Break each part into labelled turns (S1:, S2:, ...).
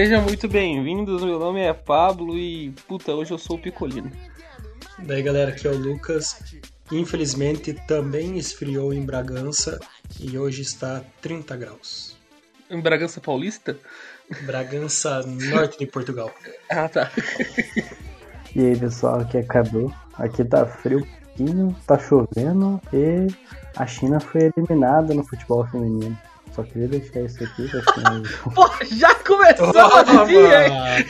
S1: Sejam muito bem-vindos, meu nome é Pablo e puta, hoje eu sou o Picolino.
S2: Daí galera, aqui é o Lucas. Infelizmente também esfriou em Bragança e hoje está 30 graus.
S1: Em Bragança Paulista?
S2: Bragança, norte de Portugal.
S1: Ah, tá.
S3: E aí pessoal, aqui é Cadu. Aqui tá frio, pouquinho, tá chovendo e a China foi eliminada no futebol feminino. Só queria deixar isso aqui pra assim,
S1: Pô, já começou assim, hein?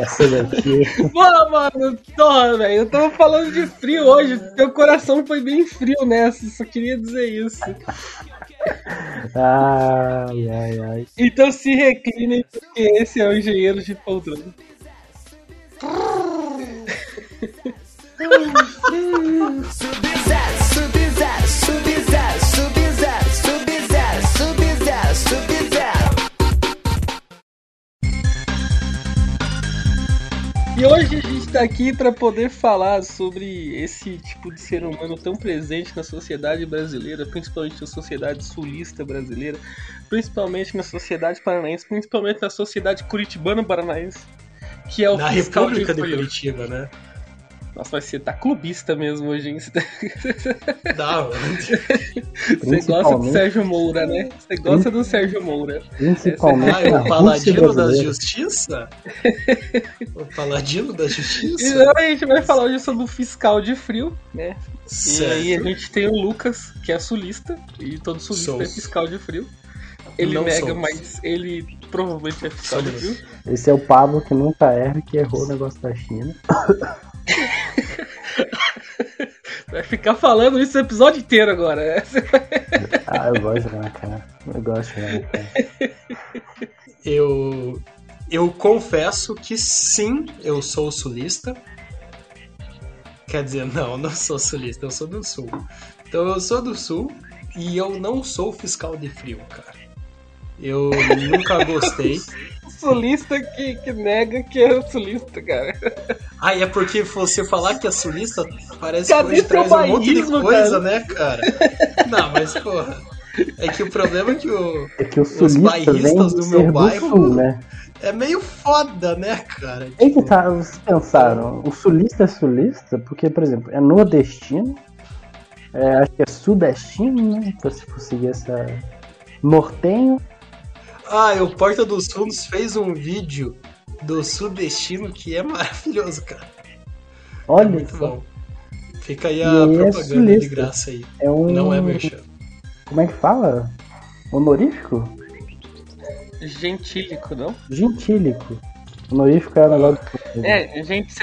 S3: essa daqui.
S1: Pô, mano, porra, velho, eu tava falando de frio hoje, teu coração foi bem frio nessa, só queria dizer isso.
S3: Ai, ai, ai.
S1: Então se reclinem, porque esse é o engenheiro de poltrona.
S4: Sub-Zero, Sub-Zero, Sub-Zero, Sub-Zero,
S1: E hoje a gente tá aqui pra poder falar sobre esse tipo de ser humano tão presente na sociedade brasileira, principalmente na sociedade sulista brasileira, principalmente na sociedade paranaense, principalmente na sociedade curitibano-paranaense, que é o
S2: Na República de. Curitiba, né?
S1: Nossa, mas você tá clubista mesmo hoje, hein?
S2: Dá, mano.
S1: você gosta do Sérgio Moura, né? Você gosta do Sérgio Moura.
S3: Principalmente
S2: Ah, o paladino da justiça? O paladino da
S1: E
S2: justiça?
S1: agora a gente vai falar hoje sobre o fiscal de frio, né? E aí a
S2: Certo.
S1: gente tem o Lucas, que é sulista, e todo sulista
S2: Sou.
S1: é fiscal de frio. Ele
S2: Não
S1: nega,
S2: sou.
S1: mas ele provavelmente é fiscal de
S2: Somos.
S1: frio.
S3: Esse é o Pablo que nunca erra, que errou o negócio da China.
S1: Vai ficar falando isso o episódio inteiro agora.
S3: Ah, eu gosto de cara. Eu gosto cara.
S2: Eu, eu confesso que sim, eu sou sulista. Quer dizer, não, eu não sou sulista, eu sou do sul. Então eu sou do sul e eu não sou fiscal de frio, cara. Eu nunca gostei.
S1: Sulista que, que nega que é sulista, cara.
S2: Ah, e é porque você falar que é sulista parece
S1: Cadê
S2: que hoje traz um monte de coisa, né, cara? Não, mas porra. É que o problema é que o,
S3: É que o
S2: Os
S3: sulista vem
S2: bairristas do meu
S3: ser do
S2: bairro-
S3: sul, né?
S2: é meio foda, né, cara?
S3: Aí que tá, vocês pensaram, o sulista é sulista porque, por exemplo, é nordestino, é, acho que é sudestino, né? Então se for seguir essa... Nortenho,
S2: Ah, e o Porta dos Fundos fez um vídeo do Sudestino que é maravilhoso, cara. É
S3: olha
S2: muito
S3: só,
S2: bom. Fica aí
S3: E
S2: a
S3: é
S2: propaganda de
S3: sulista.
S2: graça aí.
S3: é um...
S2: Não é merchan.
S3: Como é que fala? Honorífico?
S1: Gentílico, não?
S3: Gentílico. Honorífico é o negócio do...
S1: É, gente,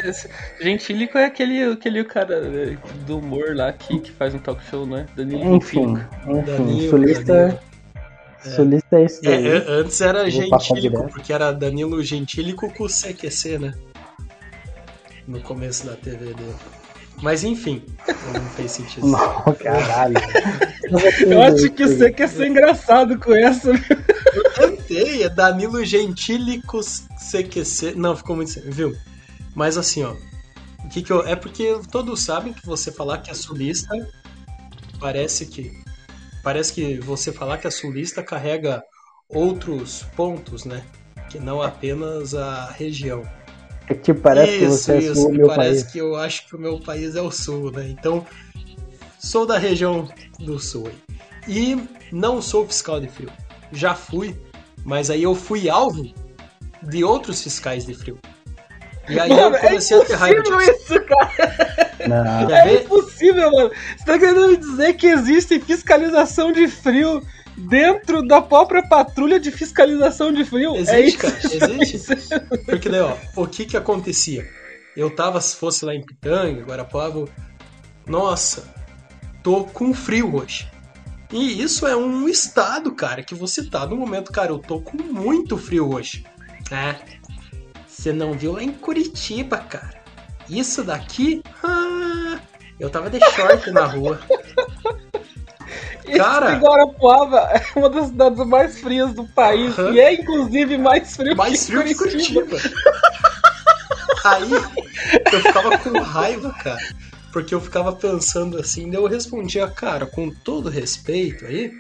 S1: gentílico é aquele, aquele cara eh, do humor lá que, que faz um talk show, né? Danilo
S3: Enfim, enfim,
S2: Danilo,
S3: sulista,
S2: Danilo.
S3: Sulista é isso
S2: É,
S3: daí.
S2: é, antes era
S3: Vou
S2: Gentílico, porque era Danilo Gentílico com o CQC, né? No começo da TV dele. Mas enfim, não fez sentido.
S3: Não, caralho.
S1: Eu acho que você quer ser engraçado com essa.
S2: Tentei, é Danilo Gentílico CQC. Não, ficou muito. Viu? Mas assim, ó. O que que eu. É porque todos sabem que você falar que é sulista. Parece que. Parece que você falar que é sulista carrega outros pontos, né? Que não apenas a região.
S3: É que parece que
S2: isso,
S3: você é
S2: isso.
S3: sul do
S2: e
S3: meu
S2: parece
S3: país.
S2: que eu acho que o meu país é o sul, né? Então, sou da região do sul aí. E não sou fiscal de frio. Já fui, mas aí eu fui alvo de outros fiscais de frio. E aí
S1: Mano,
S2: eu
S1: é
S2: comecei a ter raiva
S1: impossível
S2: disso.
S1: isso, cara.
S3: Não,
S1: É impossível, mano. Você tá querendo me dizer que existe fiscalização de frio dentro da própria patrulha de fiscalização de frio? é
S2: Existe,
S1: isso?
S2: cara, existe. Porque daí, ó, o que que acontecia? Eu tava, se fosse lá em Pitanga, Guarapuava, nossa, tô com frio hoje. E isso é um estado, cara, que você tá no momento, cara, eu tô com muito frio hoje. É, você não viu lá em Curitiba, cara. Isso daqui, ah, eu tava de short na rua. Cara.
S1: Esse Guarapuava é uma das cidades mais frias do país.
S2: Aham.
S1: E é, inclusive, mais frio
S2: Mais
S1: que
S2: frio que
S1: Curitiba.
S2: Curitiba. Aí eu ficava com raiva, cara. Porque eu ficava pensando assim, daí eu respondia, cara, com todo respeito aí,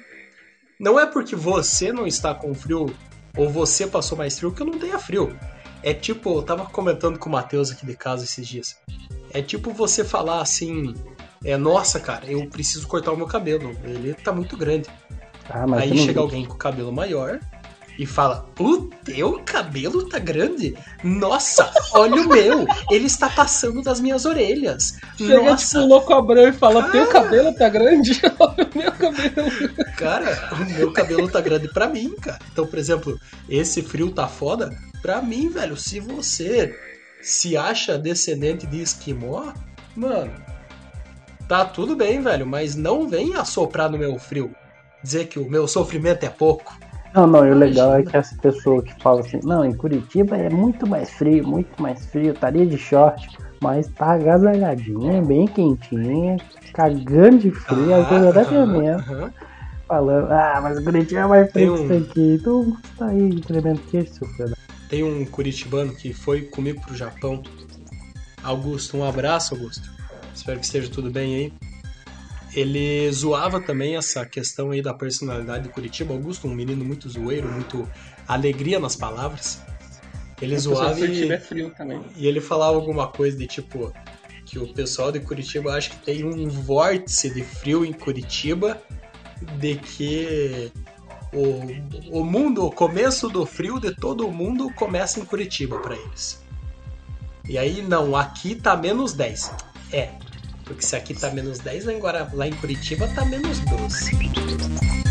S2: não é porque você não está com frio ou você passou mais frio que eu não tenha frio. É tipo, eu tava comentando com o Matheus aqui de casa esses dias. É tipo você falar assim, é, nossa, cara, eu preciso cortar o meu cabelo, ele tá muito grande.
S3: Ah,
S2: Aí chega alguém com cabelo maior e fala: O teu cabelo tá grande? Nossa, olha o meu! Ele está passando das minhas orelhas.
S1: Chega
S2: Nossa,
S1: tipo o louco Abrão e fala: Teu cabelo tá grande? Olha o meu cabelo.
S2: cara, o meu cabelo tá grande pra mim, cara. Então, por exemplo, esse frio tá foda pra mim, velho. Se você se acha descendente de esquimó, mano, tá tudo bem, velho, mas não vem assoprar no meu frio. Dizer que o meu sofrimento é pouco.
S3: Não, não, e o legal é que essa pessoa que fala assim, não, em Curitiba é muito mais frio, muito mais frio, estaria de short, mas tá agasalhadinha, bem quentinha, cagando de frio, às vezes até tremendo, falando, ah, mas Curitiba é mais frio que
S2: um-
S3: isso aqui, então tá aí tremendo queixo, seu filho.
S2: Tem um curitibano que foi comigo pro Japão. Augusto, um abraço, Augusto. Espero que esteja tudo bem aí. Ele zoava também essa questão aí da personalidade de Curitiba. Augusto, um menino muito zoeiro, muito alegria nas palavras. Ele zoava
S1: Curitiba é
S2: e,
S1: frio também.
S2: e ele falava alguma coisa de tipo que o pessoal de Curitiba acha que tem um vórtice de frio em Curitiba, de que o, o mundo, o começo do frio de todo o mundo começa em Curitiba pra eles. E aí, não, aqui tá menos 10. É, porque se aqui tá menos 10, lá em, lá em Curitiba tá menos 12.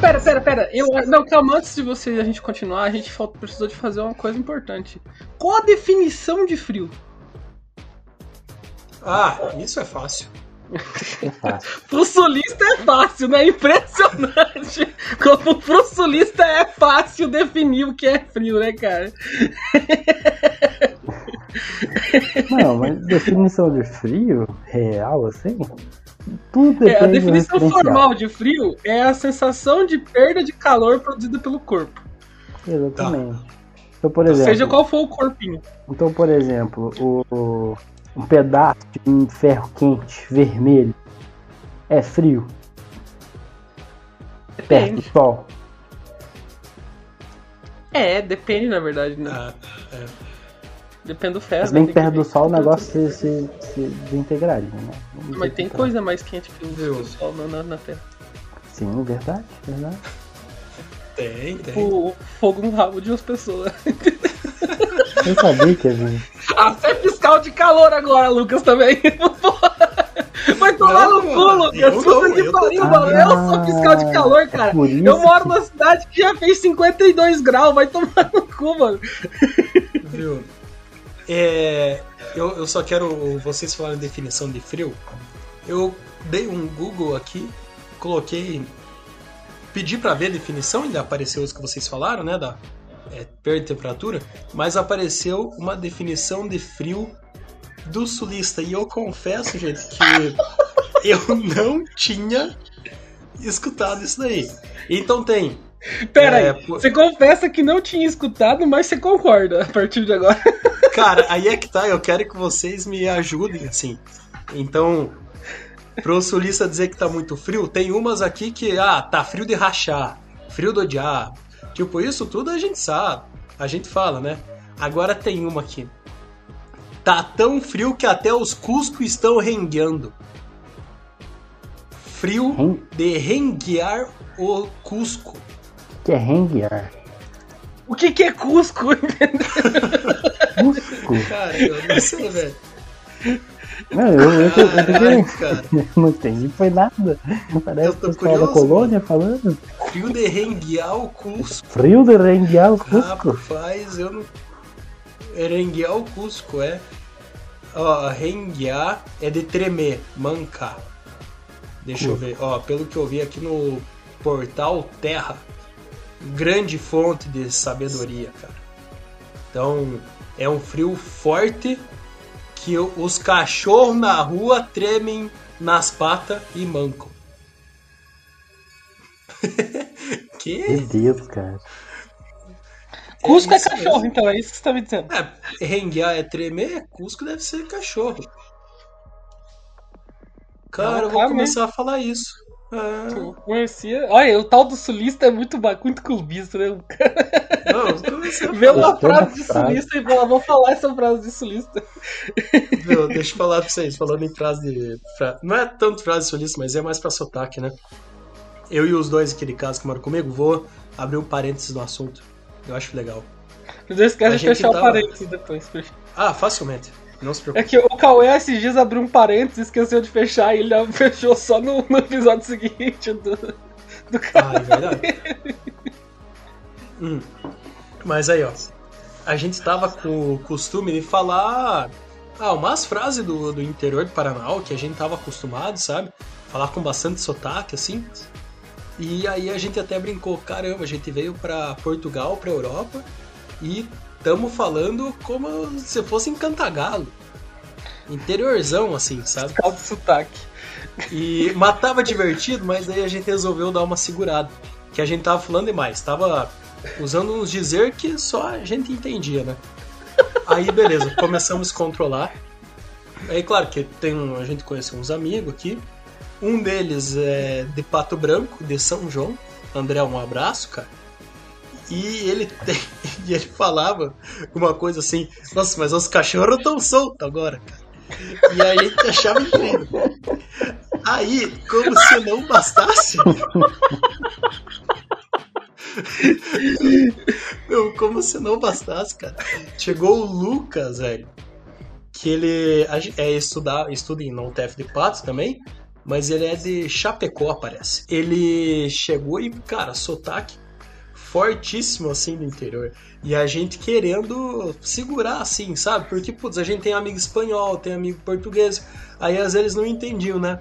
S1: Pera, pera, pera. Eu, não, calma, antes de você a gente continuar, a gente falta- precisou de fazer uma coisa importante. Qual a definição de frio?
S2: Ah, isso é fácil.
S3: É fácil.
S1: Pro sulista é fácil, né? Impressionante. Como pro sulista é fácil definir o que é frio, né, cara?
S3: Não, mas definição de frio real, assim, tudo
S1: É, a
S3: depende
S1: definição formal de frio é a sensação de perda de calor produzida pelo corpo.
S3: Exatamente. Então, por exemplo,
S1: Seja qual for o corpinho.
S3: Então, por exemplo, o, o- um pedaço de um ferro quente vermelho é frio perto do
S1: Depende.
S3: sol.
S1: É, depende, na verdade, né?
S2: Ah, é.
S1: Depende do ferro.
S3: Mas bem perto do sol o negócio se, se, se desintegraria, né?
S1: Mas tem coisa mais quente que o, sol na, na, na Terra.
S3: tá. Sim, verdade, verdade.
S2: Tem, tem.
S1: O fogo no rabo de umas pessoas.
S3: Eu sabia que havia.
S1: Até fiscal de calor agora, Lucas, também. Vai tomar
S2: Não,
S1: no cu, Lucas.
S2: eu
S1: Puta que pariu, mano. Eu sou fiscal de calor, cara.
S3: por isso
S1: Eu moro
S3: que-
S1: numa cidade que já fez 52 graus. Vai tomar no cu, mano.
S2: Viu? É, eu, eu só quero. Vocês falaram definição de frio. Eu dei um Google aqui, coloquei. Pedi pra ver a definição, ainda apareceu os que vocês falaram, né? Da é, perda de temperatura. Mas apareceu uma definição de frio do sulista. E eu confesso, gente, que eu não tinha escutado isso daí. Então tem.
S1: Pera
S2: É,
S1: aí.
S2: pô-
S1: Você confessa que não tinha escutado, mas você concorda a partir de agora.
S2: Cara, aí é que tá, eu quero que vocês me ajudem, assim. Então, pro sulista dizer que tá muito frio, tem umas aqui que, ah, tá frio de rachar, frio do diabo. Tipo, isso tudo a gente sabe, a gente fala, né? Agora tem uma aqui. Tá tão frio que até os Cusco estão rengueando. Frio
S3: Ren-
S2: de renguear o Cusco.
S3: Que é renguear.
S1: O que, que é Cusco?
S3: Cusco.
S2: Cara, eu não sei, velho.
S3: Não, eu, eu, eu, eu, não entendi, foi nada. Parece
S2: Eu
S3: o
S2: tô
S3: pessoal da
S2: curioso,
S3: colônia falando.
S2: Frio de renguear o Cusco.
S3: Frio de renguear o Cusco.
S2: Rapaz, eu não. Renguear o Cusco, é. Ó, renguear é de tremer, mancar. Deixa eu ver. Ó, pelo que eu vi aqui no portal Terra, grande fonte de sabedoria, cara. Então, é um frio forte que os cachorros na rua tremem nas patas e mancam. Que?
S3: Meu Deus, cara.
S1: Cusco é,
S2: isso
S1: cachorro,
S2: mesmo.
S1: então, é isso que você tá me dizendo.
S2: É, renguear é tremer, Cusco deve ser cachorro. Cara, eu vou
S1: Não,
S2: começar a falar isso. É,
S1: Eu conhecia. Olha, o tal do sulista é muito, muito clubista, né? O
S2: não,
S1: vê uma frase de sulista e fala, vou falar essa frase de sulista.
S2: Meu, deixa eu falar pra vocês, falando em frase de. fra- Não é tanto frase solista, mas é mais pra sotaque, né? Eu e os dois aqui de casa que moram comigo, vou abrir um parênteses no assunto. Eu acho legal.
S1: Não esquece
S2: A
S1: de
S2: gente
S1: fechar o
S2: tava-
S1: parênteses depois.
S2: Ah, facilmente. Não se
S1: É
S2: preocupe.
S1: que o Cauê esses dias abriu um parênteses, esqueceu de fechar e ele fechou só no, no episódio seguinte do, do
S2: Ah, é verdade. Hum. Mas aí, ó. A gente tava com o costume de falar. Ah, umas frases do, do interior do Paraná que a gente tava acostumado, sabe? Falar com bastante sotaque, assim. E aí a gente até brincou, caramba, a gente veio pra Portugal, pra Europa, e tamo falando como se fosse em Cantagalo. Interiorzão, assim, sabe?
S1: de sotaque.
S2: E matava divertido, mas aí a gente resolveu dar uma segurada. Que a gente tava falando demais, tava usando uns dizer que só a gente entendia, né? Aí beleza, começamos a controlar. Aí claro que tem um, a gente conheceu uns amigos aqui. Um deles é de Pato Branco, de São João. André, um abraço, cara. E ele tem, e ele falava uma coisa assim, nossa, mas os cachorros estão soltos agora, cara. E aí gente achava incrível. Aí, como se não bastasse. Meu, como se não bastasse, cara. Chegou o Lucas, velho. Que ele é estudar, estuda em não TF de Patos também, mas ele é de Chapecó, parece. Ele chegou e, cara, sotaque fortíssimo assim do interior. E a gente querendo segurar assim, sabe? Porque, putz, a gente tem amigo espanhol, tem amigo português. Aí às vezes eles não entendiam, né?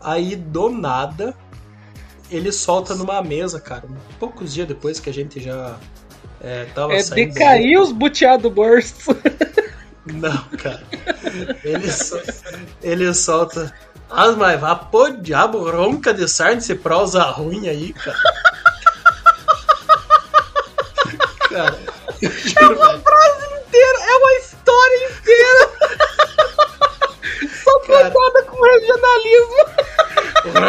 S2: Aí do nada ele solta numa mesa, cara. Poucos dias depois que a gente já é, tava
S1: É
S2: saindo.
S1: decair os buteado bursts.
S2: Não, cara. Ele, sol- ele solta. Ah, mas vá pô, diabo, ronca de sarna, esse prosa ruim aí, cara. Cara, eu juro, velho.
S1: inteira, é uma história inteira. Só
S2: Cara.
S1: contada com regionalismo.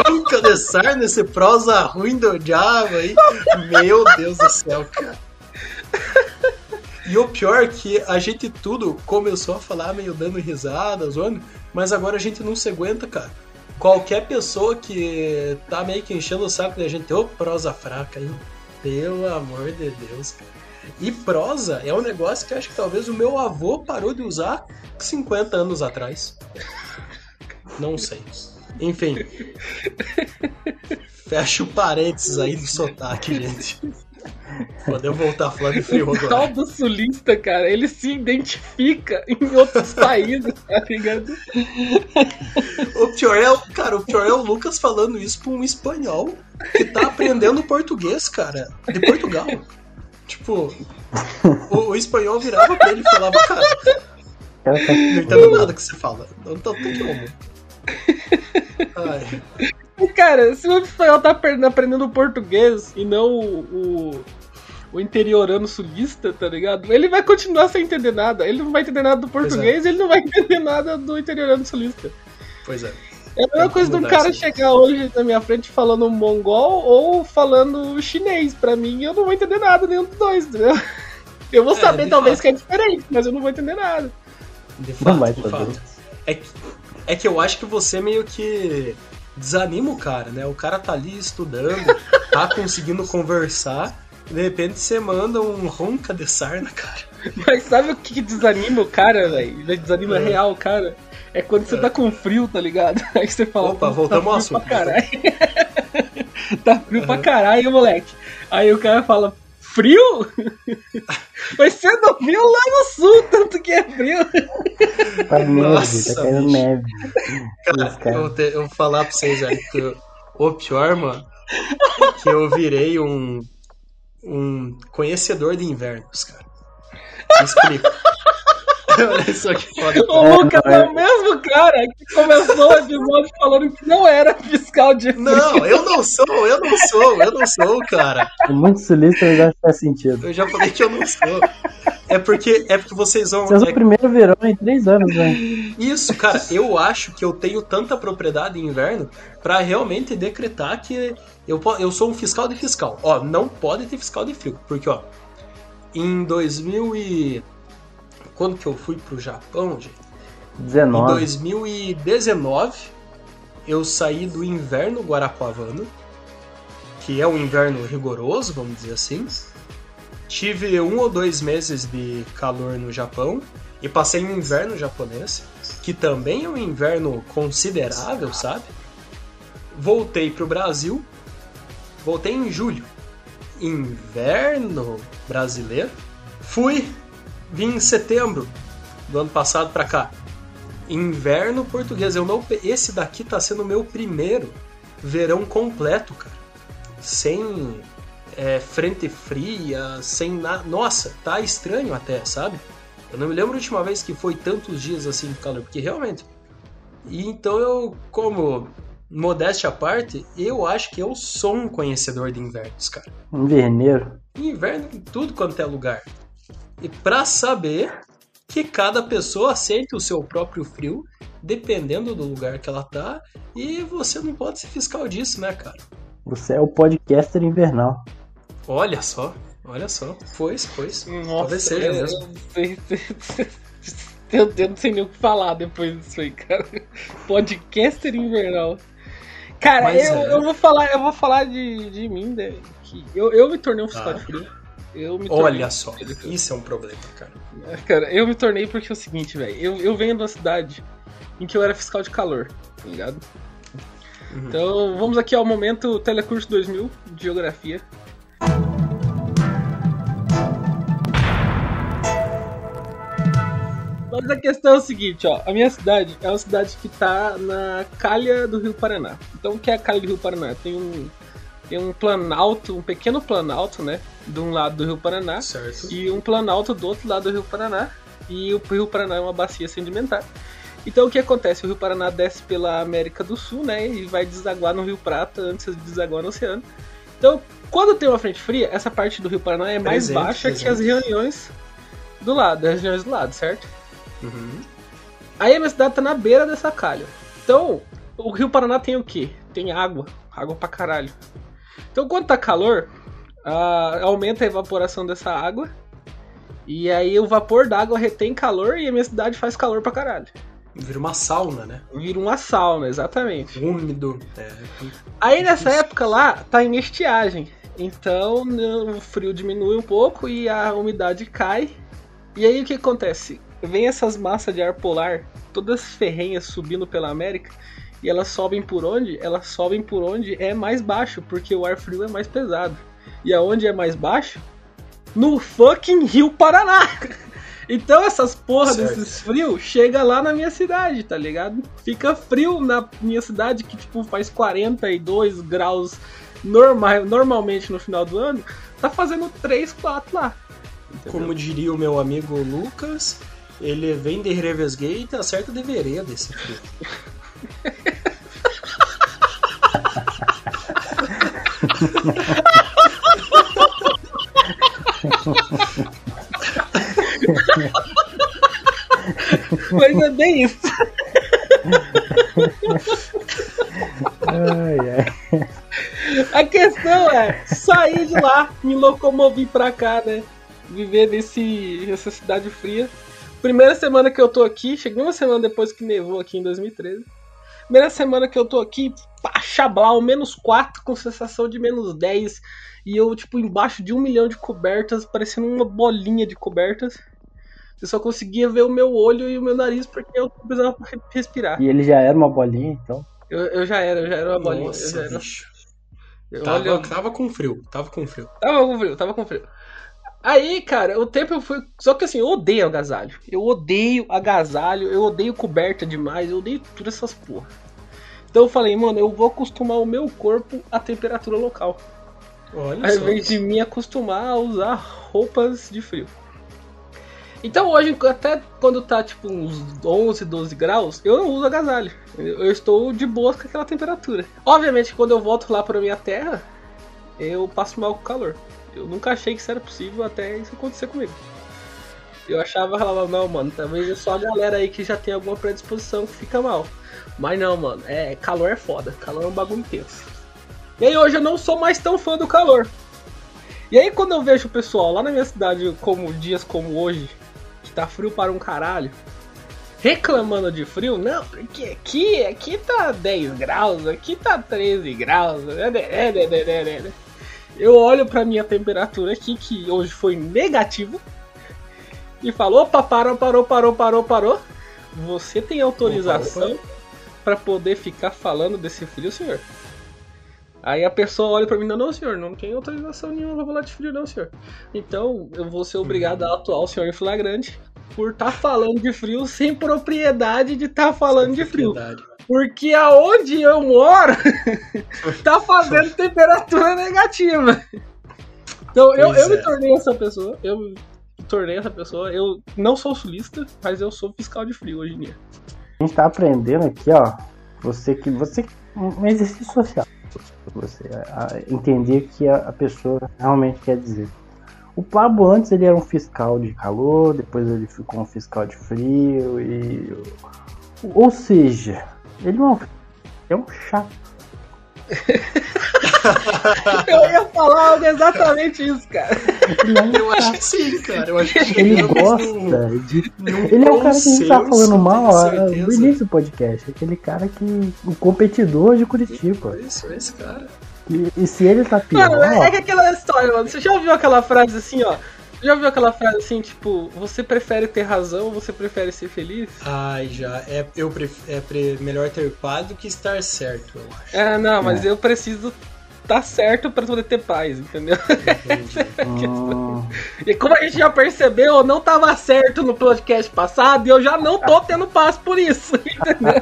S2: Ronca de sarna, esse prosa ruim do diabo aí. Meu Deus do céu, cara. E o pior é que a gente tudo começou a falar meio dando risada, zoando, mas agora a gente não se aguenta, cara. Qualquer pessoa que tá meio que enchendo o saco da gente, ô, prosa fraca aí. Pelo amor de Deus, cara. E prosa é um negócio que acho que talvez o meu avô parou de usar 50 anos atrás. Não sei. Enfim. Fecha o parênteses aí do sotaque, gente. Podemos voltar a falar de frio
S1: O tal
S2: agora.
S1: do sulista, cara, ele se identifica em outros países, tá ligado?
S2: O pior é, cara, o pior é o Lucas falando isso pra um espanhol que tá aprendendo português, cara, de Portugal. Tipo, o, o espanhol virava pra ele e falava, cara,
S3: Cara, tá-
S2: não entendo nada que você fala. Não tá tudo como. Ai,
S1: Cara, se o espanhol tá aprendendo, português e não o, o, o interiorano sulista, tá ligado? Ele vai continuar sem entender nada. Ele não vai entender nada do português, ele não vai entender nada do interiorano sulista.
S2: pois é.
S1: É a mesma coisa de um
S2: mudar
S1: cara
S2: aí.
S1: chegar hoje na minha frente falando mongol ou falando chinês. Pra mim, eu não vou entender nada nenhum dos dois, entendeu? Eu vou
S2: É,
S1: saber talvez
S2: fato.
S1: que é diferente, mas eu não vou entender nada.
S2: De
S3: Não
S2: fato,
S3: vai
S2: de fato. É que, é que eu acho que você meio que desanima o cara, né? O cara tá ali estudando, tá conseguindo conversar, e de repente você manda um ronca de sarna, cara.
S1: Mas sabe o que que desanima o cara, velho? Desanima
S2: É.
S1: real o cara? É quando você
S2: É.
S1: tá com frio, tá ligado? Aí você fala,
S2: Opa,
S1: "Pô,
S2: voltamos ao
S1: tá frio
S2: assunto.
S1: pra caralho. tá frio pra caralho, moleque. Aí o cara fala, frio? Mas você não viu lá no sul, tanto que é frio.
S3: tá neve,
S2: Nossa,
S3: tá caindo neve.
S2: Cara,
S3: cara.
S2: eu, vou ter- eu vou falar pra vocês, velho, que eu- o pior, mano, é que eu virei um, um conhecedor de invernos, cara. Me explico. Olha só que foda.
S1: O
S3: É,
S1: Lucas é
S3: é-
S1: o mesmo cara que começou o episódio falando que não era fiscal de
S2: Não, eu não sou, eu não sou, eu não sou, cara.
S3: É muito sulista, mas acho que faz sentido.
S2: Eu já falei que eu não sou. É porque, é porque vocês vão.
S3: Vocês é
S2: é
S3: o primeiro verão em três anos, né?
S2: Isso, cara, eu acho que eu tenho tanta propriedade em inverno pra realmente decretar que eu, eu sou um fiscal de fiscal. Ó, não pode ter fiscal de frio, porque, ó, em 2000 e... Quando que eu fui pro Japão, gente? Em
S3: 19.
S2: 2019, eu saí do inverno guarapuavano, que é um inverno rigoroso, vamos dizer assim. Tive um ou dois meses de calor no Japão e passei um inverno japonês, que também é um inverno considerável, sabe? Voltei pro Brasil, voltei em julho. Inverno brasileiro. Fui, vim em setembro do ano passado pra cá. Inverno português. Eu não, esse daqui tá sendo o meu primeiro verão completo, cara. Sem é, frente fria, sem nada. Nossa, tá estranho até, sabe? Eu não me lembro a última vez que foi tantos dias assim de calor, porque realmente. E então eu, como modéstia à parte, eu acho que eu sou um conhecedor de invernos, cara.
S3: Inverneiro.
S2: Inverno em tudo quanto é lugar. E pra saber que cada pessoa sente o seu próprio frio, dependendo do lugar que ela tá, e você não pode ser fiscal disso, né, cara?
S3: Você é o podcaster invernal.
S2: Olha só, olha só. Pois, pois. Talvez seja
S1: eu,
S2: mesmo.
S1: eu, eu não sei nem o que falar depois disso aí, cara. Podcaster invernal. Cara, eu,
S2: é.
S1: eu vou falar, eu vou falar de, de mim, né, que eu, eu me tornei um fiscal
S2: Ah.
S1: de frio. Eu me
S2: Olha só,
S1: frio.
S2: isso é um problema, cara.
S1: Cara, eu me tornei porque é o seguinte, velho. Eu, eu venho de uma cidade em que eu era fiscal de calor, tá ligado?
S2: Uhum.
S1: Então, vamos aqui ao momento Telecurso 2000 de Geografia. Mas a questão é o seguinte, ó. A minha cidade é uma cidade que tá na calha do Rio Paraná. Então, o que é a calha do Rio Paraná? Tem um, tem um planalto, um pequeno planalto, né? De um lado do Rio Paraná
S2: Certo.
S1: e um planalto do outro lado do Rio Paraná. E o Rio Paraná é uma bacia sedimentar. Então o que acontece? O Rio Paraná desce pela América do Sul, né? E vai desaguar no Rio Prata antes de desaguar no oceano. Então, quando tem uma frente fria, essa parte do Rio Paraná é mais
S2: Presente,
S1: baixa que as
S2: presente.
S1: regiões do lado, as regiões do lado, certo?
S2: Uhum.
S1: Aí a minha cidade tá na beira dessa calha. Então, o Rio Paraná tem o quê? Tem água. Água pra caralho. Então, quando tá calor, ah, aumenta a evaporação dessa água. E aí o vapor d'água retém calor e a minha cidade faz calor pra caralho.
S2: Vira uma sauna, né?
S1: Vira uma sauna, exatamente.
S2: Úmido. É.
S1: Aí nessa época lá, tá em estiagem. Então o frio diminui um pouco e a umidade cai. E aí o que acontece? Vem essas massas de ar polar, todas ferrenhas subindo pela América. E elas sobem por onde? Elas sobem por onde é mais baixo, porque o ar frio é mais pesado. E aonde é mais baixo? No fucking Rio Paraná! Então essas porra
S2: Certo.
S1: desses frios chega lá na minha cidade, tá ligado? Fica frio na minha cidade que tipo faz 42 graus normal, normalmente no final do ano, tá fazendo 3, 4 lá. Entendeu?
S2: Como diria o meu amigo Lucas, ele vem de Revesguei e certo de vereda esse frio.
S1: Mas é bem isso.
S3: Ai, ai.
S1: A questão é sair de lá, me locomover pra cá, né? Viver nesse, nessa cidade fria. Primeira semana que eu tô aqui, cheguei uma semana depois que nevou aqui em 2013. Primeira semana que eu tô aqui, pá, chablau, menos 4 com sensação de menos 10. E eu, tipo, embaixo de um milhão de cobertas, parecendo uma bolinha de cobertas. Eu só conseguia ver o meu olho e o meu nariz porque eu precisava re- respirar.
S3: E ele já era uma bolinha, então.
S1: Eu, eu já era, eu já era uma bolinha. eu já
S2: Nossa,
S1: era-
S2: bicho.
S1: eu-
S2: Tava, tava com frio, tava com frio.
S1: Tava com frio, tava com frio. Aí, cara, o tempo eu fui. Só que assim, eu odeio agasalho. Eu odeio agasalho, eu odeio coberta demais, eu odeio todas essas porra. Então eu falei, mano, eu vou acostumar o meu corpo à temperatura local.
S2: Olha
S1: Ao invés de me acostumar a usar roupas de frio. Então hoje, até quando tá tipo uns 11, 12 graus, eu não uso agasalho. Eu eu estou de boa com aquela temperatura. Obviamente, quando eu volto lá pra minha terra, eu passo mal com calor. Eu nunca achei que isso era possível até isso acontecer comigo. Eu achava, falava, não, mano, talvez é só a galera aí que já tem alguma predisposição que fica mal. Mas não, mano, é, calor é foda. Calor é um bagulho intenso. E aí hoje eu não sou mais tão fã do calor. E aí quando eu vejo o pessoal lá na minha cidade, como dias como hoje, que tá frio para um caralho, reclamando de frio, não, porque aqui, aqui tá 10 graus, aqui tá 13 graus. né, né, né. Eu olho pra minha temperatura aqui, que hoje foi negativo, e falo, opa, parou, parou, parou, parou, parou. Você tem autorização
S2: Opa,
S1: pra poder ficar falando desse frio, senhor? Aí a pessoa olha pra mim, não, não, senhor, não tem autorização nenhuma pra falar de frio, não, senhor. Então eu vou ser obrigado a atuar o senhor em flagrante por estar falando de frio sem propriedade de estar falando de frio. Porque aonde eu moro tá fazendo temperatura negativa. Então eu,
S2: Pois
S1: eu me
S2: é.
S1: tornei essa pessoa, eu me tornei essa pessoa. Eu não sou sulista, mas eu sou fiscal de frio hoje em dia.
S3: A gente tá aprendendo aqui, ó. Você que. Você. Um exercício social. Você a- entender o que a, a pessoa realmente quer dizer. O Pablo antes ele era um fiscal de calor, depois ele ficou um fiscal de frio e. Ou seja, ele não é um chato.
S1: Eu ia falar algo exatamente isso, cara.
S3: É
S2: Eu acho que sim, cara. Eu acho que
S3: Ele gosta
S2: num-
S3: de. Ele é o cara que a gente tá falando mal ó, no início do podcast. Aquele cara que. O competidor de Curitiba.
S2: Isso, esse cara.
S3: E, e se ele tá pior.
S1: Mano, é, é que aquela história, mano. Você já ouviu aquela frase assim, ó? Você já ouviu aquela frase assim, tipo, você prefere ter razão ou você prefere ser feliz?
S2: Ai, já. É, eu pref... é pre- melhor ter paz do que estar certo, eu acho.
S1: É, não, mas eu preciso tá certo pra poder ter paz, entendeu?
S3: Hum,
S1: E como a gente já percebeu, eu não tava certo no podcast passado e eu já não tô tendo paz por isso, entendeu?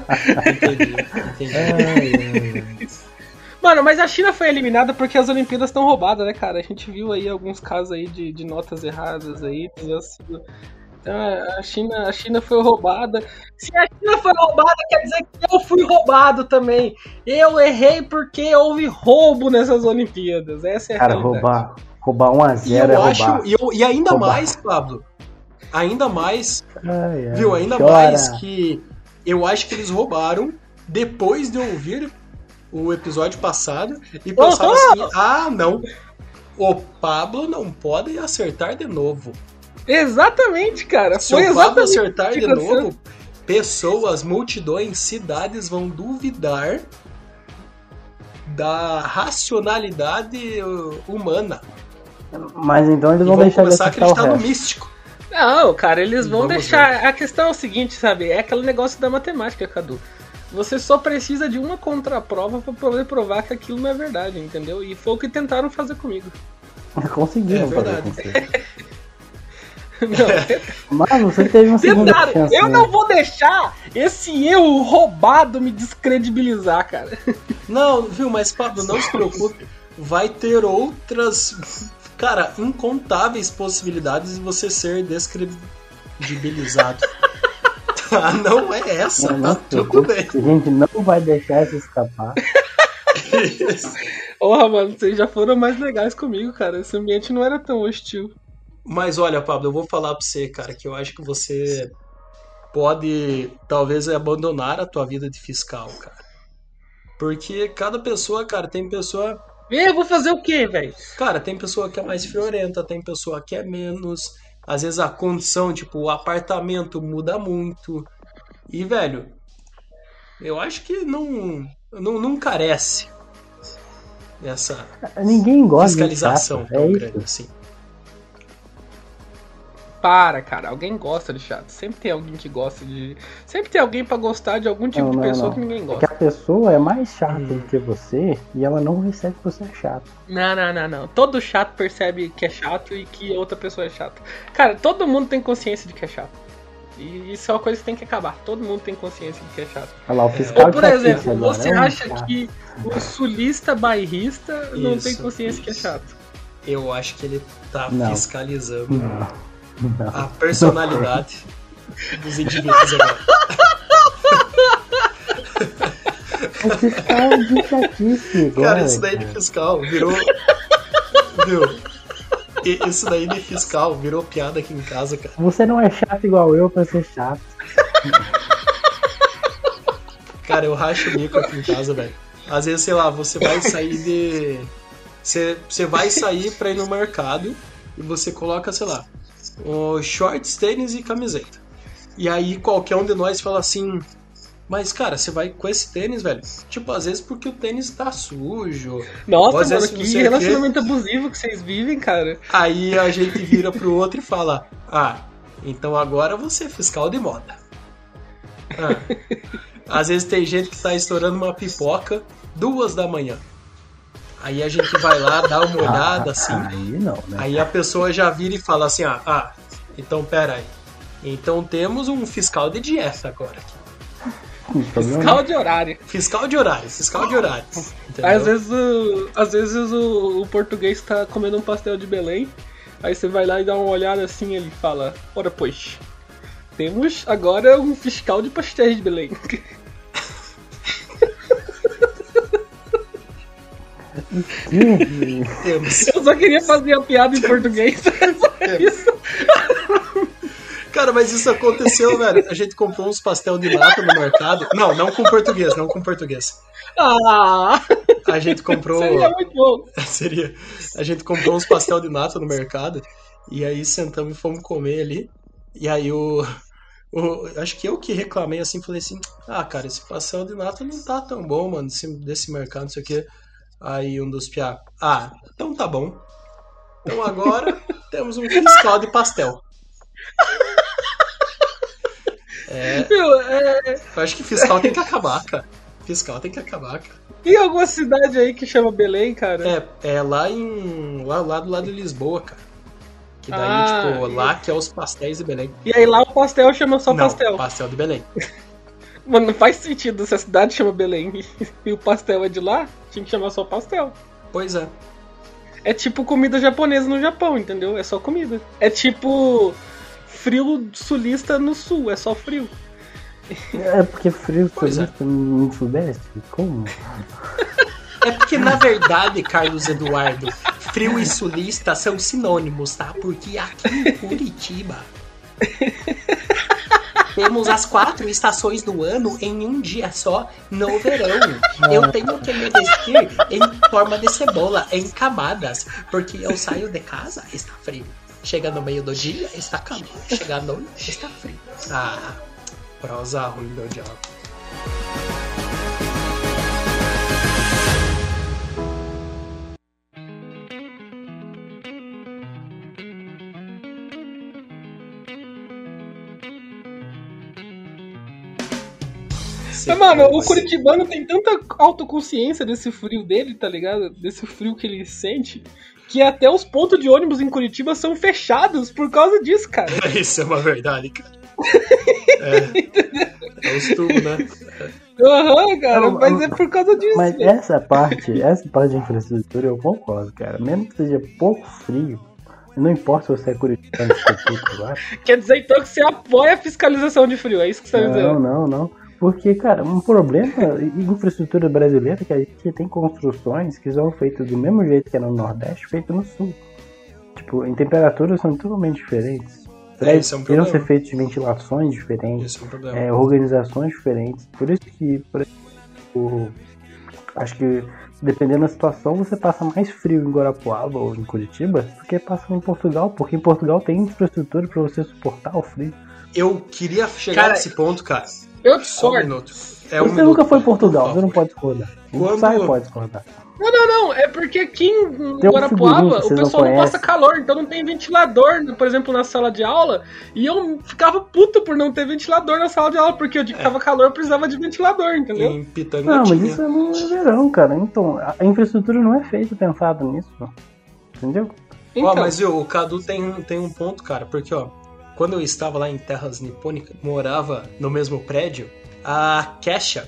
S2: entendi, entendi.
S3: ai, ai.
S1: Mano, mas a China foi eliminada porque as Olimpíadas estão roubadas, né, cara? A gente viu aí alguns casos aí de, de notas erradas aí, entendeu? Então a China, a China foi roubada. Se a China foi roubada, quer dizer que eu fui roubado também. Eu errei porque houve roubo nessas Olimpíadas. Essa é a
S3: Cara,
S1: realidade.
S3: roubar, roubar 1 a
S2: E
S3: 0 é
S2: eu acho.
S3: roubar.
S2: E, eu- e ainda
S3: Roubar.
S2: mais, Pablo. Ainda mais,
S3: Ai, ai,
S2: viu? Ainda
S3: chora.
S2: mais que eu acho que eles roubaram depois de ouvir o episódio passado e pensaram assim: ah, não. O Pablo não pode acertar de novo.
S1: Exatamente, cara.
S2: Se
S1: Foi
S2: o Pablo acertar de novo, pessoas, multidões, cidades vão duvidar da racionalidade uh, humana.
S3: Mas então eles vão
S2: vão
S3: deixar de
S2: começar a
S3: acertar o
S2: acreditar no místico.
S1: Não, cara, eles vão
S2: Vamos
S1: deixar. A questão é o seguinte, sabe? É aquele negócio da matemática, Cadu. Você só precisa de uma contraprova pra poder provar que aquilo não é verdade, entendeu? E foi o que tentaram fazer comigo.
S3: Conseguiram
S2: É
S3: fazer
S2: verdade.
S3: com você.
S1: Não,
S3: Mas você teve uma segunda
S1: tentaram.
S3: chance.
S1: Eu
S3: né?
S1: não vou deixar esse eu roubado me descredibilizar, cara.
S2: Não, viu, mas Pablo, não se preocupe. Vai ter outras, cara, incontáveis possibilidades de você ser descredibilizado. Tá, não é essa,
S3: Não,
S2: tá
S3: se
S2: tudo
S3: preocupe,
S2: bem.
S3: A gente não vai deixar isso escapar.
S1: Porra, mano, vocês já foram mais legais comigo, cara. Esse ambiente não era tão hostil.
S2: Mas olha, Pablo, eu vou falar pra você, cara, que eu acho que você pode talvez abandonar a tua vida de fiscal, cara. Porque cada pessoa, cara, tem pessoa
S1: E eu vou fazer o quê, velho?
S2: Cara, tem pessoa que é mais friorenta, tem pessoa que é menos. Às vezes a condição, tipo, o apartamento muda muito. E, velho, eu acho que não, não, não carece dessa
S3: Ninguém gosta
S2: fiscalização
S3: de
S2: tão
S3: é
S2: grande
S3: isso.
S2: assim.
S1: Para, cara. Alguém gosta de chato. Sempre tem alguém que gosta de. Sempre tem alguém pra gostar de algum tipo
S3: Não,
S1: de
S3: não,
S1: pessoa
S3: não.
S1: que ninguém
S3: É
S1: gosta.
S3: que a pessoa é mais chata
S2: Hum.
S3: do que você e ela não recebe que você é chato.
S1: Não, não, não, não. Todo chato percebe que é chato e que outra pessoa é chata. Cara, todo mundo tem consciência de que é chato. E isso é uma coisa que tem que acabar. Todo mundo tem consciência de que é chato.
S3: Olha lá, o fiscal
S1: Ou, por
S3: chatice
S1: exemplo,
S3: agora,
S1: você
S3: é um
S1: acha
S3: chato.
S1: que o sulista bairrista não tem
S2: Isso,
S1: consciência que é
S2: isso.
S1: chato.
S2: Eu acho que ele tá
S3: Não.
S2: fiscalizando.
S3: Não.
S2: A personalidade dos indivíduos agora.
S3: O fiscal de chatice agora.
S2: Cara, isso daí de
S3: cara.
S2: fiscal virou. Viu? Isso daí de fiscal virou piada aqui em casa, cara.
S3: Você não é chato igual eu pra ser chato.
S2: Cara, eu racho o bico aqui em casa, velho. Às vezes, sei lá, você vai sair de. Você, você vai sair pra ir no mercado e você coloca, sei lá, o shorts, tênis e camiseta. E aí qualquer um de nós fala assim. Mas, cara, você vai com esse tênis, velho? Tipo, às vezes porque o tênis tá sujo.
S1: Nossa,
S2: Às
S1: mano,
S2: vezes
S1: que relacionamento abusivo que vocês vivem, cara.
S2: Aí a gente vira pro outro e fala: Ah, então agora você é fiscal de moda. Ah. Às vezes tem gente que tá estourando uma pipoca duas da manhã. Aí a gente vai lá, dá uma olhada
S3: Ah,
S2: assim.
S3: Aí não, né?
S2: Aí a pessoa já vira e fala assim: Ah, ah então pera aí. Então temos um fiscal de dieta agora.
S3: Problema
S1: Fiscal de horário.
S2: Fiscal de horários, fiscal de horários. Entendeu?
S1: Às vezes, o, às vezes o, o português tá comendo um pastel de Belém. Aí você vai lá e dá uma olhada assim e ele fala: Ora, pois, temos agora um fiscal de pastéis de Belém. Eu só queria fazer a piada em português. Só isso.
S2: Cara, mas isso aconteceu, velho. A gente comprou uns pastel de nata no mercado. Não, não com português, não com português.
S1: Ah,
S2: A gente comprou.
S1: seria muito bom.
S2: Seria. A gente comprou uns pastel de nata no mercado. E aí sentamos e fomos comer ali. E aí o. o- acho que eu que reclamei assim, falei assim: Ah, cara, esse pastel de nata não tá tão bom, mano, desse, desse mercado, não sei o quê. Aí um dos piá. Ah, então tá bom. Então agora temos um fiscal de pastel. É,
S1: Meu, é,
S2: eu acho que fiscal tem que acabar, cara. Fiscal tem que acabar, cara.
S1: tem alguma cidade aí que chama Belém, cara?
S2: É, é lá em. Lá, lá do lado de Lisboa, cara. Que daí,
S1: Ah,
S2: tipo,
S1: e-
S2: lá que é os pastéis de Belém.
S1: E aí lá o pastel chama só
S2: não,
S1: pastel.
S2: pastel de Belém.
S1: Mano, não faz sentido se a cidade chama Belém e o pastel é de lá, tinha que chamar só pastel.
S2: Pois é.
S1: É tipo comida japonesa no Japão, entendeu? É só comida. É tipo frio sulista no sul, é só frio.
S3: É porque frio
S2: Pois é.
S3: turista no sudeste? Como?
S2: É porque, na verdade, Carlos Eduardo, frio e sulista são sinônimos, tá? Porque aqui em Curitiba temos as quatro estações do ano em um dia só no verão. Eu tenho que me vestir em forma de cebola, em camadas, porque eu saio de casa, está frio. Chega no meio do dia, está calor. Chega à noite, está frio. Ah, prosa ruim do diabo.
S1: Mas, mano, o curitibano tem tanta autoconsciência desse frio dele, tá ligado? Desse frio que ele sente, que até os pontos de ônibus em Curitiba são fechados por causa disso, cara.
S2: Isso é uma verdade, cara. É, é os tubos, né?
S1: Aham, cara,
S3: Não,
S1: mas
S3: mas-
S1: é por causa disso.
S3: Mas
S1: velho.
S3: essa parte, essa parte de infraestrutura eu concordo, cara. Mesmo que seja pouco frio, não importa se você é curitibano, se você é.
S1: Quer dizer então que você apoia a fiscalização de frio, é isso que você tá
S3: Não,
S1: dizendo?
S3: não, não. Porque, cara, um problema em infraestrutura brasileira é que a gente tem construções que são feitas do mesmo jeito que é no Nordeste, feito no Sul. Tipo, em temperaturas são totalmente diferentes.
S2: É, isso é um
S3: Precisam
S2: problema.
S3: ser feitos de ventilações diferentes.
S2: É um problema.
S3: é, organizações diferentes. Por isso que, por exemplo, acho que dependendo da situação, você passa mais frio em Guarapuava ou em Curitiba do que passa em Portugal, porque em Portugal tem infraestrutura para você suportar o frio.
S2: Eu queria chegar
S1: Cara,
S2: nesse ponto, cara.
S1: Eu
S2: um
S1: discordo.
S2: minuto. É um
S3: você
S2: minuto,
S3: nunca foi em
S2: por
S3: Portugal, você não pode discordar. O
S2: Quando-
S3: Sai pode discordar.
S1: Não, não, não. É porque aqui em
S3: um
S1: Guarapuava o
S3: vocês não
S1: pessoal não passa calor, então não tem ventilador, por exemplo, na sala de aula. E eu ficava puto por não ter ventilador na sala de aula, porque o dia que tava calor eu precisava de ventilador, entendeu?
S2: Em Pitanga
S3: Não, mas isso é verão, cara. Então, a a infraestrutura não é feita pensada nisso. Entendeu?
S1: Então,
S2: Ó, mas viu, o Cadu tem, tem um ponto, cara, porque ó, quando eu estava lá em terras nipônicas, morava no mesmo prédio, a Kesha,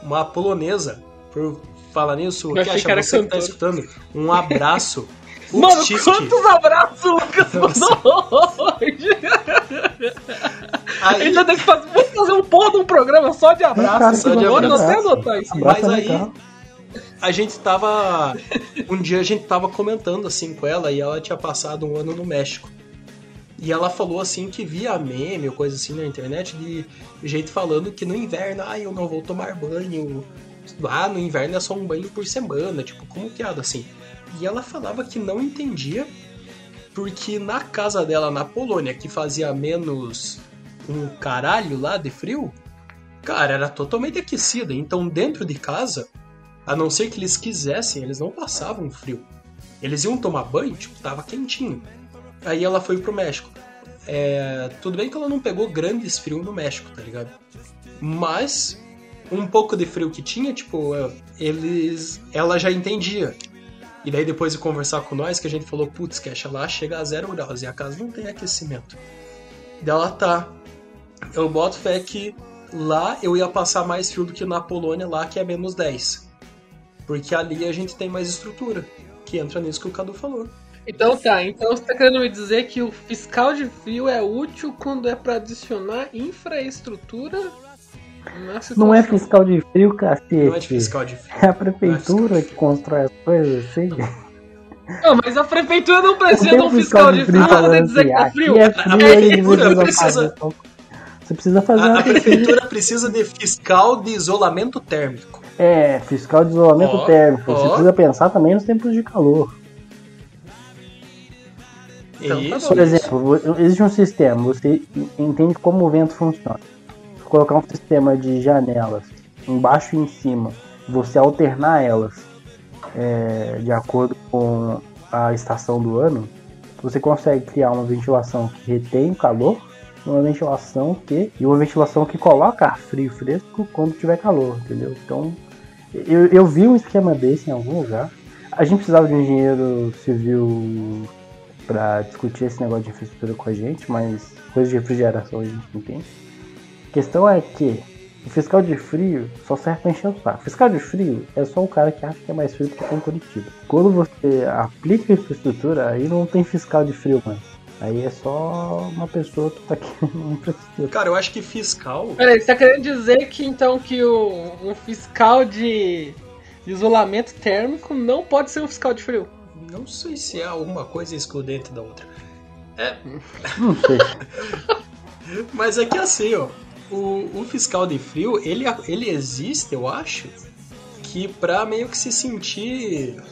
S2: uma polonesa, por falar nisso,
S1: Eu achei
S2: Kesha,
S1: que era
S2: você que tá escutando, um abraço
S1: Mano, quantos abraços o Lucas mandou hoje?
S2: Aí-
S1: Ainda tem que fazer. Vamos fazer um porra de um programa só de abraços.
S3: Cara,
S2: só de abraço.
S1: até anotar isso.
S3: Abraço
S2: Mas
S3: é
S2: aí-
S3: legal.
S2: A gente tava. Um dia a gente tava comentando assim com ela e ela tinha passado um ano no México. E ela falou assim que via meme ou coisa assim na internet de jeito falando que no inverno, ah, eu não vou tomar banho. Ah, no inverno é só um banho por semana, tipo, como piada assim. E ela falava que não entendia porque na casa dela na Polônia, que fazia menos um caralho lá de frio, cara, era totalmente aquecida. Então dentro de casa, a não ser que eles quisessem, eles não passavam frio. Eles iam tomar banho, tipo, tava quentinho. Aí ela foi pro México. É, tudo bem que ela não pegou grandes frios no México, tá ligado? Mas um pouco de frio que tinha, tipo, é, eles, ela já entendia. E daí depois de conversar com nós, que a gente falou, putz, que lá chega a zero graus e a casa não tem aquecimento. Dela tá. Eu boto fé que lá eu ia passar mais frio do que na Polônia, lá que é menos 10. Porque ali a gente tem mais estrutura, que entra nisso que o Cadu falou.
S1: Então tá, então você tá querendo me dizer que o fiscal de frio é útil quando é pra adicionar infraestrutura.
S3: Não é fiscal de frio, cacete.
S2: Não é de fiscal de frio.
S3: É a prefeitura que constrói as coisas assim.
S1: Não, mas a prefeitura não
S3: Não
S1: precisa de um fiscal de frio pra poder dizer que tá
S3: assim,
S1: frio.
S3: é
S2: A
S3: frio,
S2: prefeitura
S3: eles precisam
S2: precisa-.
S3: Você precisa fazer
S2: A,
S3: uma
S2: a prefeitura precisa de fiscal de isolamento térmico.
S3: É, fiscal de isolamento
S2: Ó,
S3: térmico. Você
S2: ó.
S3: precisa pensar também nos tempos de calor.
S1: Então, tá.
S3: Por exemplo, existe um sistema, você entende como o vento funciona. Se colocar um sistema de janelas embaixo e em cima, você alternar elas é, de acordo com a estação do ano, você consegue criar uma ventilação que retém o calor, uma ventilação que e uma ventilação que coloca ar frio fresco quando tiver calor, entendeu? Então, eu, eu vi um esquema desse em algum lugar. A gente precisava de um engenheiro civil para discutir esse negócio de infraestrutura com a gente, mas coisa de refrigeração a gente não tem. A questão é que o fiscal de frio só serve para encher o saco. Fiscal de frio é só o cara que acha que é mais frio porque tem Curitiba. Quando você aplica a infraestrutura, aí não tem fiscal de frio mais. Aí é só uma pessoa que tá querendo infraestrutura.
S2: Cara, eu acho que fiscal.
S1: Peraí, você tá querendo dizer que então que o, um fiscal de isolamento térmico não pode ser um fiscal de frio?
S2: Não sei se é alguma coisa excludente da outra. É,
S3: Não sei.
S2: mas é que assim, ó. O, o fiscal de frio, ele, ele existe, eu acho, que pra meio que se sentir.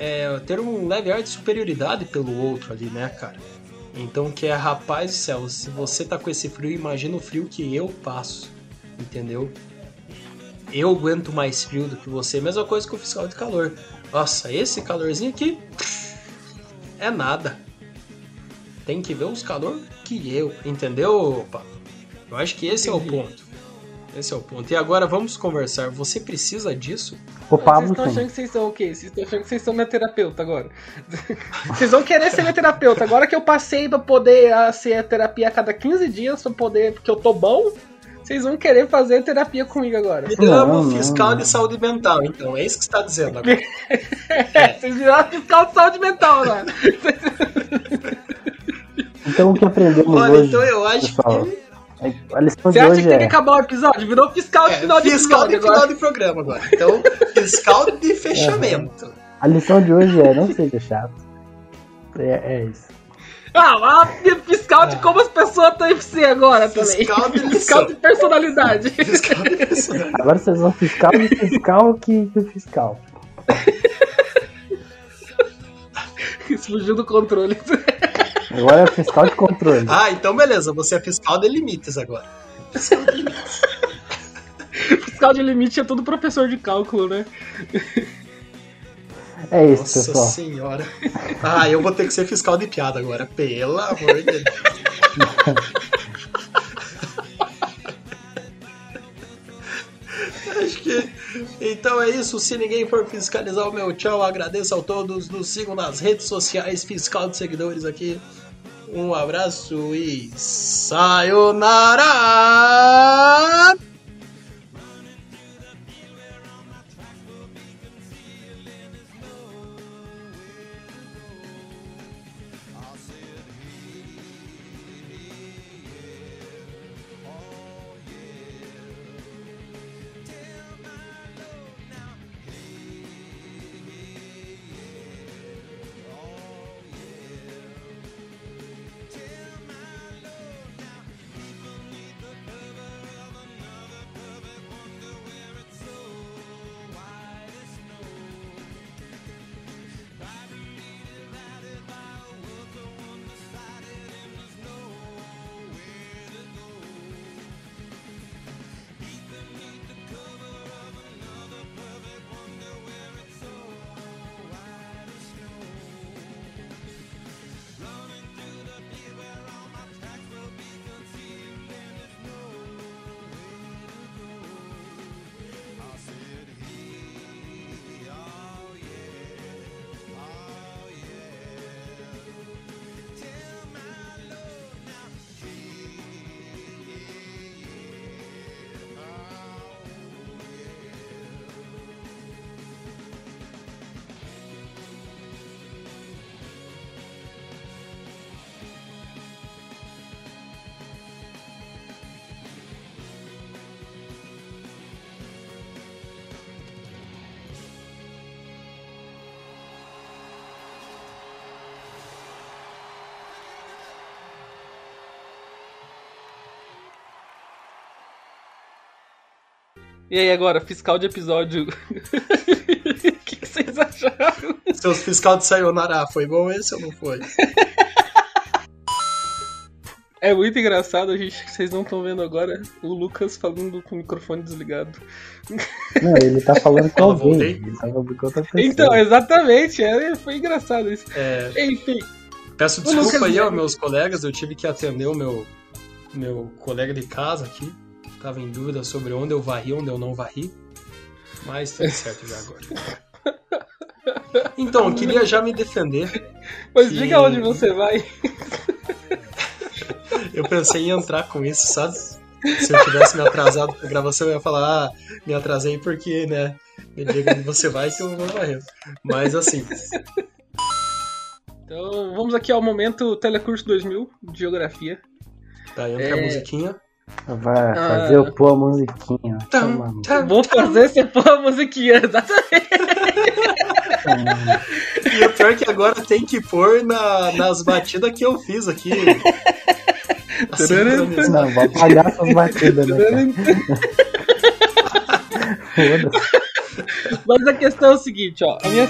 S2: é, ter um leve ar de superioridade pelo outro ali, né, cara? Então, que é, rapaz do céu, se você tá com esse frio, imagina o frio que eu passo, entendeu? Eu aguento mais frio do que você. Mesma coisa que o fiscal de calor. Nossa, esse calorzinho aqui é nada. Tem que ver os calor que eu, entendeu, Pablo? Eu acho que esse é o ponto. Esse é o ponto. E agora vamos conversar. Você precisa disso?
S3: O
S1: Vocês
S3: Pablo
S1: estão achando que vocês são o quê? Vocês estão achando que vocês são minha terapeuta agora? Vocês vão querer ser minha terapeuta. Agora que eu passei pra poder ah, ser a terapia a cada 15 dias, pra poder, porque eu tô bom, vocês vão querer fazer terapia comigo agora.
S2: Viramos
S3: não,
S2: fiscal
S3: não.
S2: de saúde mental, então. É isso que você está dizendo agora.
S1: É, vocês viraram fiscal de saúde mental, né?
S3: Então o que aprendemos
S2: Olha,
S3: hoje,
S2: então eu acho
S3: pessoal,
S2: que.
S3: é- a lição
S1: Você
S3: de
S1: acha que
S3: hoje
S1: tem que
S3: é
S1: acabar o episódio? Virou fiscal de
S2: É,
S1: final de
S2: fiscal de final de programa agora. Então, fiscal de fechamento.
S3: a lição de hoje é não seja chato. É, é isso.
S1: Ah, a fiscal de como as pessoas estão em você agora também.
S2: Fiscal de
S1: fiscal de personalidade.
S2: Fiscal de personalidade.
S3: Agora vocês vão fiscal de fiscal que, que fiscal.
S1: Isso fugiu do controle.
S3: Agora é fiscal de controle.
S2: Ah, então beleza. Você é fiscal de limites agora.
S1: fiscal de limite é todo professor de cálculo, né?
S3: É isso,
S2: Nossa
S3: pessoal.
S2: senhora. Ah, eu vou ter que ser fiscal de piada agora. Pelo amor de Deus. Acho que. Então é isso. Se ninguém for fiscalizar o meu tchau, agradeço a todos. Nos sigam nas redes sociais, fiscal de seguidores aqui. Um abraço e. Sayonara!
S1: E aí agora, fiscal de episódio. O que vocês acharam?
S2: Seus fiscal de Sayonara, foi bom esse ou não foi?
S1: É muito engraçado, a gente, vocês não estão vendo agora, o Lucas falando com o microfone desligado.
S3: Não, ele tá falando com alguém. Ele tá falando com outra pessoa.
S1: Então, exatamente, é, foi engraçado isso.
S2: É,
S1: Enfim,
S2: peço desculpa
S1: Lucas
S2: aí aos meus colegas, eu tive que atender o meu, meu colega de casa aqui. Tava em dúvida sobre onde eu varri, onde eu não varri. Mas tudo certo já agora. Então, eu queria já me defender.
S1: mas
S2: Que-
S1: diga onde você vai.
S2: Eu pensei em entrar com isso, sabe? Se eu tivesse me atrasado pra gravação, eu ia falar, ah, me atrasei porque, né? Me diga onde você vai que eu vou varrendo. Mas assim,
S1: Então, vamos aqui ao momento Telecurso 2000 de Geografia.
S2: tá, entra
S1: É.
S2: a musiquinha.
S3: Vai
S1: Ah.
S3: fazer eu pôr a musiquinha.
S2: Tam,
S1: Vou fazer você pôr a musiquinha, exatamente.
S2: E o pior é que agora tem que pôr na, nas batidas que eu fiz aqui. Assim, sincronizar.
S3: Não, vou apagar essas batidas, né.
S1: Mas a questão é o seguinte, ó. A minha